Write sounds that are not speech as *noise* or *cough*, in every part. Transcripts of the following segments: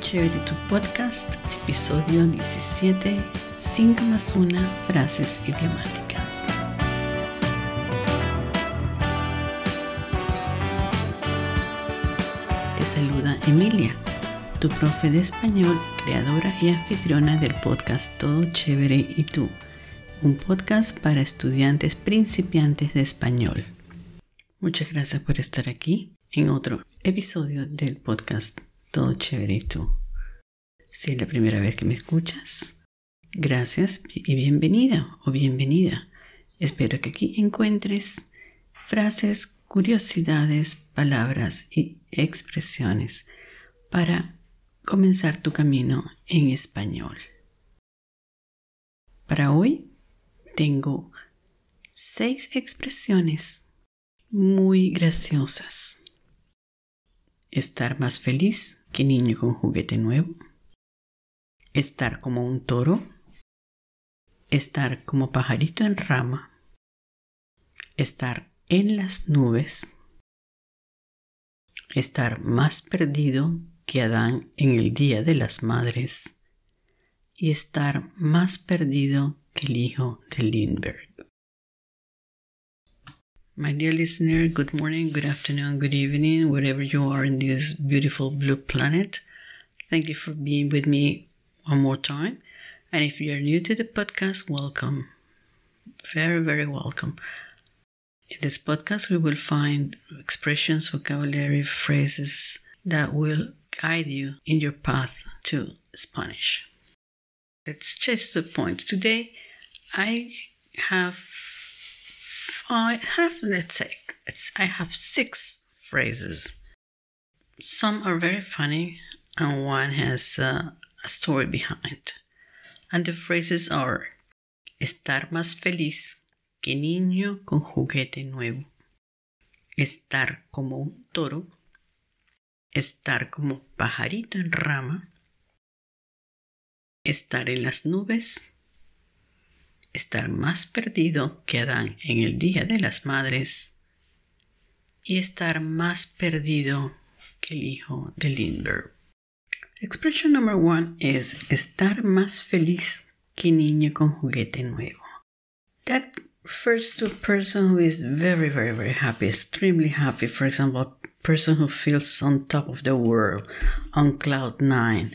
Chévere Tu Podcast, episodio 17, 5 más 1 frases idiomáticas. Te saluda Emilia, tu profe de español, creadora y anfitriona del podcast Todo Chévere y Tú, un podcast para estudiantes principiantes de español. Muchas gracias por estar aquí en otro episodio del podcast todo chévere y tú. Si es la primera vez que me escuchas, gracias y bienvenida o bienvenida. Espero que aquí encuentres frases, curiosidades, palabras y expresiones para comenzar tu camino en español. Para hoy tengo seis expresiones muy graciosas. Estar más feliz que niño con juguete nuevo, estar como un toro, estar como pajarito en rama, estar en las nubes, estar más perdido que Adán en el Día de las Madres y estar más perdido que el hijo de Lindbergh. My dear listener, good morning, good afternoon, good evening, wherever you are in this beautiful blue planet. Thank you for being with me one more time. And if you are new to the podcast, welcome. Very, very welcome. In this podcast, we will find expressions, vocabulary, phrases that will guide you in your path to Spanish. Let's chase the point. Today, I have I have, let's say, I have six phrases. Some are very funny, and one has uh, a story behind. And the phrases are estar más feliz que niño con juguete nuevo, estar como un toro, estar como pajarito en rama, estar en las nubes. Estar más perdido que Adán en el Día de las Madres. Y estar más perdido que el hijo de Lindbergh. Expression number one is estar más feliz que niño con juguete nuevo. That refers to a person who is very, very, very happy, extremely happy. For example, a person who feels on top of the world, on cloud nine.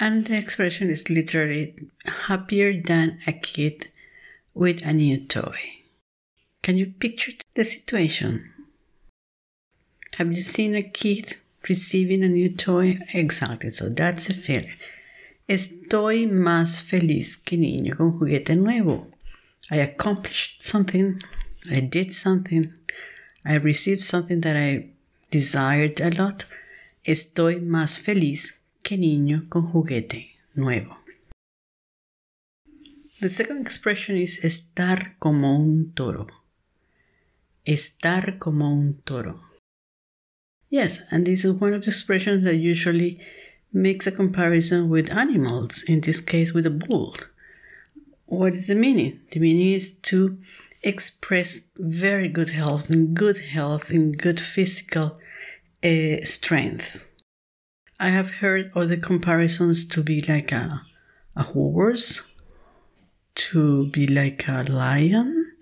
And the expression is literally happier than a kid with a new toy. Can you picture the situation? Have you seen a kid receiving a new toy? Exactly, so that's the feeling. Estoy más feliz que niño con juguete nuevo. I accomplished something, I did something, I received something that I desired a lot. Estoy más feliz que niño con juguete nuevo. The second expression is estar como un toro. Estar como un toro. Yes, and this is one of the expressions that usually makes a comparison with animals, in this case with a bull. What is the meaning? The meaning is to express very good health and good health and good physical uh, strength. I have heard other comparisons to be like a, a horse to be like a lion,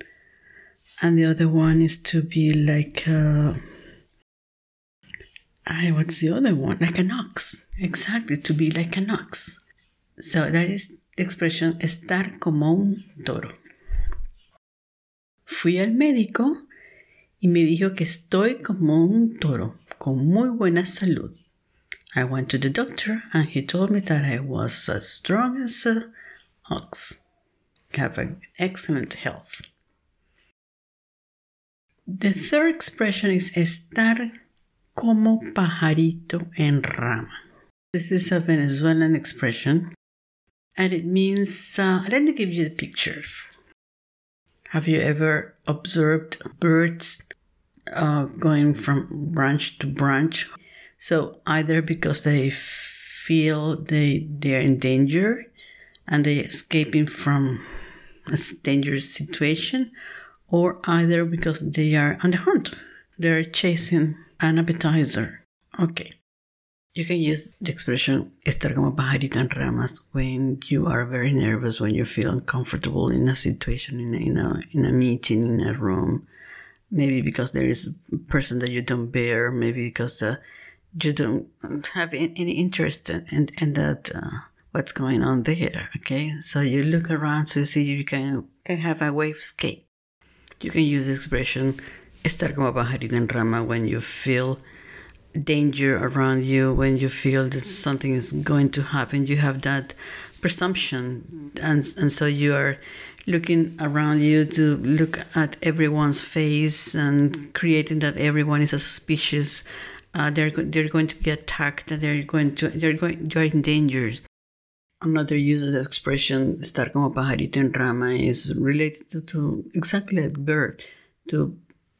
and the other one is to be like a. I, what's the other one? Like an ox. Exactly, to be like an ox. So that is the expression estar como un toro. Fui al médico y me dijo que estoy como un toro, con muy buena salud. I went to the doctor and he told me that I was as strong as an ox have an excellent health. The third expression is estar como pajarito en rama. This is a Venezuelan expression and it means, uh, let me give you the picture. Have you ever observed birds uh, going from branch to branch? So either because they feel they, they're in danger and they're escaping from a dangerous situation, or either because they are on the hunt, they're chasing an appetizer. Okay. You can use the expression estar como pajarito en ramas when you are very nervous, when you feel uncomfortable in a situation, in a, in a, in a meeting, in a room. Maybe because there is a person that you don't bear, maybe because uh, you don't have any interest in, in in that uh, what's going on there. Okay, so you look around to see you can can have a wave escape. You can use the expression estar como pajarito en rama when you feel danger around you, when you feel that something is going to happen. You have that presumption, and and so you are looking around you to look at everyone's face and creating that everyone is suspicious. Uh, they're they're going to be attacked. They're going to they're going you're in danger. Another use of the expression "estar como pajarito en rama" is related to, to exactly like bird, to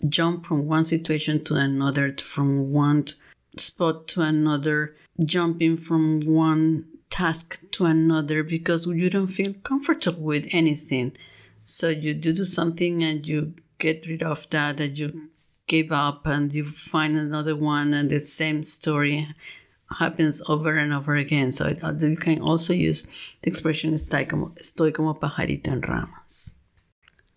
jump from one situation to another, from one spot to another, jumping from one task to another because you don't feel comfortable with anything. So you do something and you get rid of that and you give up and you find another one and the same story happens over and over again. So it, you can also use the expression estoy como, estoy como pajarito en ramas.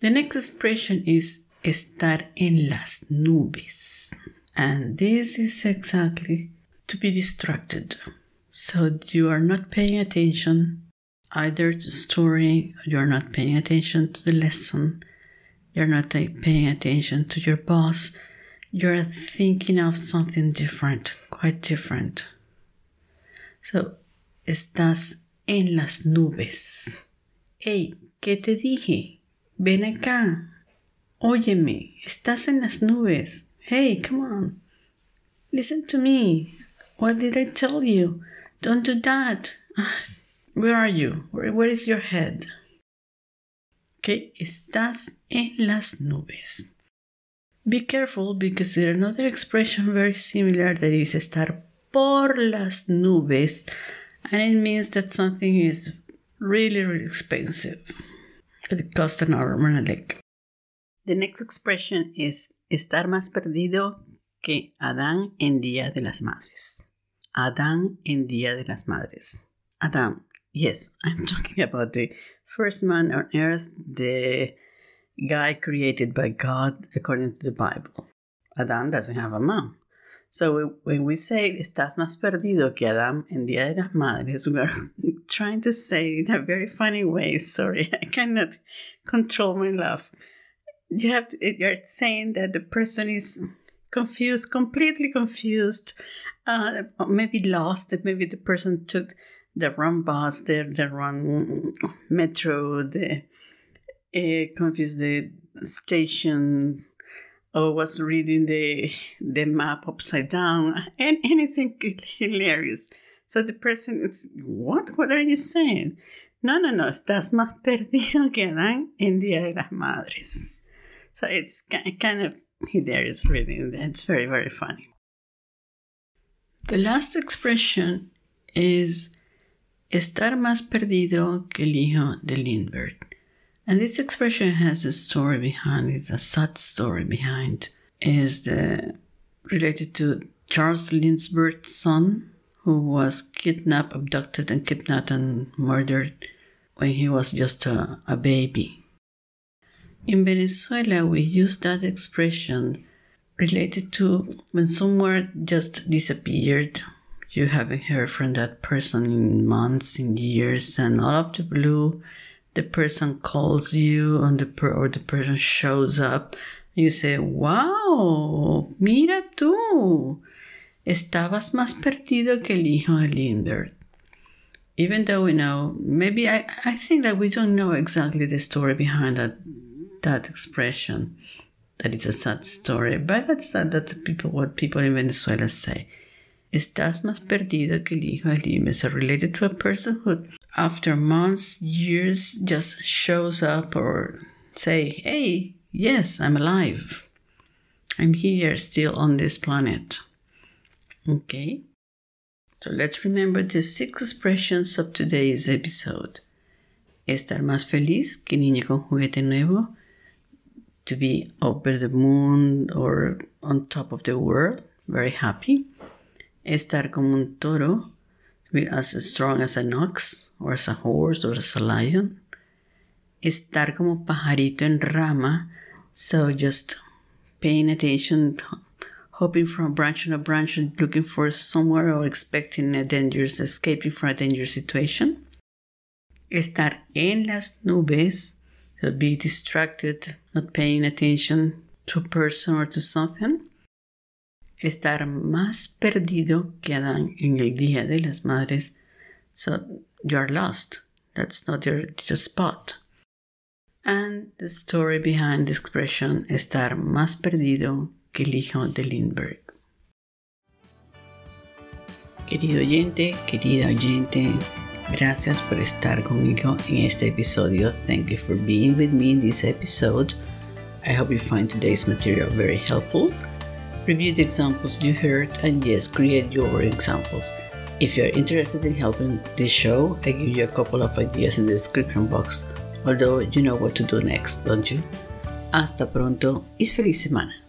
The next expression is estar en las nubes. And this is exactly to be distracted. So you are not paying attention either to story, you're not paying attention to the lesson, you're not paying attention to your boss, you're thinking of something different, quite different. So, estás en las nubes. Hey, ¿qué te dije? Ven acá. Óyeme, estás en las nubes. Hey, come on. Listen to me. What did I tell you? Don't do that. Where are you? Where, where is your head? Okay, estás en las nubes. Be careful because there's another expression very similar that is estar por las nubes, and it means that something is really, really expensive. It costs an arm and a leg. The next expression is estar más perdido que Adán en Día de las Madres. Adán en Día de las Madres. Adam, yes, *laughs* I'm talking about the first man on earth, the guy created by God according to the Bible. Adam doesn't have a mom. So when we say estás más perdido que Adam en Día de las Madres, we are *laughs* trying to say in a very funny way. Sorry, *laughs* I cannot control my laugh you have to, you're saying that the person is confused, completely confused, uh, maybe lost. Maybe the person took the wrong bus, the the wrong metro, the uh, confused the station, or was reading the the map upside down, and anything hilarious. So the person is, what? What are you saying? No, no, no, estás más perdido que Adán en Día de las Madres. So it's kind of hilarious, really. It's very, very funny. The last expression is estar más perdido que el hijo de Lindbergh. And this expression has a story behind it, a sad story behind. Is the related to Charles Lindbergh's son, who was kidnapped, abducted, and kidnapped and murdered when he was just a, a baby. In Venezuela, we use that expression related to when someone just disappeared. You haven't heard from that person in months, in years, and out of the blue, the person calls you and the per- or the person shows up. You say, "Wow, mira tú, estabas más perdido que el hijo de Lindbergh." Even though we know, maybe I, I think that we don't know exactly the story behind that that expression that it's a sad story, but that's, that's people, what people in Venezuela say. Estás más perdido que el hijo de Lim is related to a person who, after months, years, just shows up or say, hey, yes, I'm alive. I'm here still on this planet. Okay? So let's remember the six expressions of today's episode. Estar más feliz que niño con juguete nuevo to be over the moon or on top of the world, very happy. Estar como un toro, be as strong as an ox, or as a horse, or as a lion. Estar como pajarito en rama, so just paying attention, hopping from a branch to a branch, looking for somewhere or expecting a dangerous, escaping from a dangerous situation. Estar en las nubes, Uh, be distracted, not paying attention to a person or to something estar más perdido que Adán en el Día de las Madres. So you're lost. That's not your, your spot. And the story behind the expression estar más perdido que el hijo de Lindbergh. Querido oyente, querida oyente, gracias por estar conmigo en este episodio. Thank you for being with me in this episode. I hope you find today's material very helpful. Review the examples you heard and yes, create your examples. If you are interested in helping this show, I give you a couple of ideas in the description box. Although you know what to do next, don't you? Hasta pronto y feliz semana.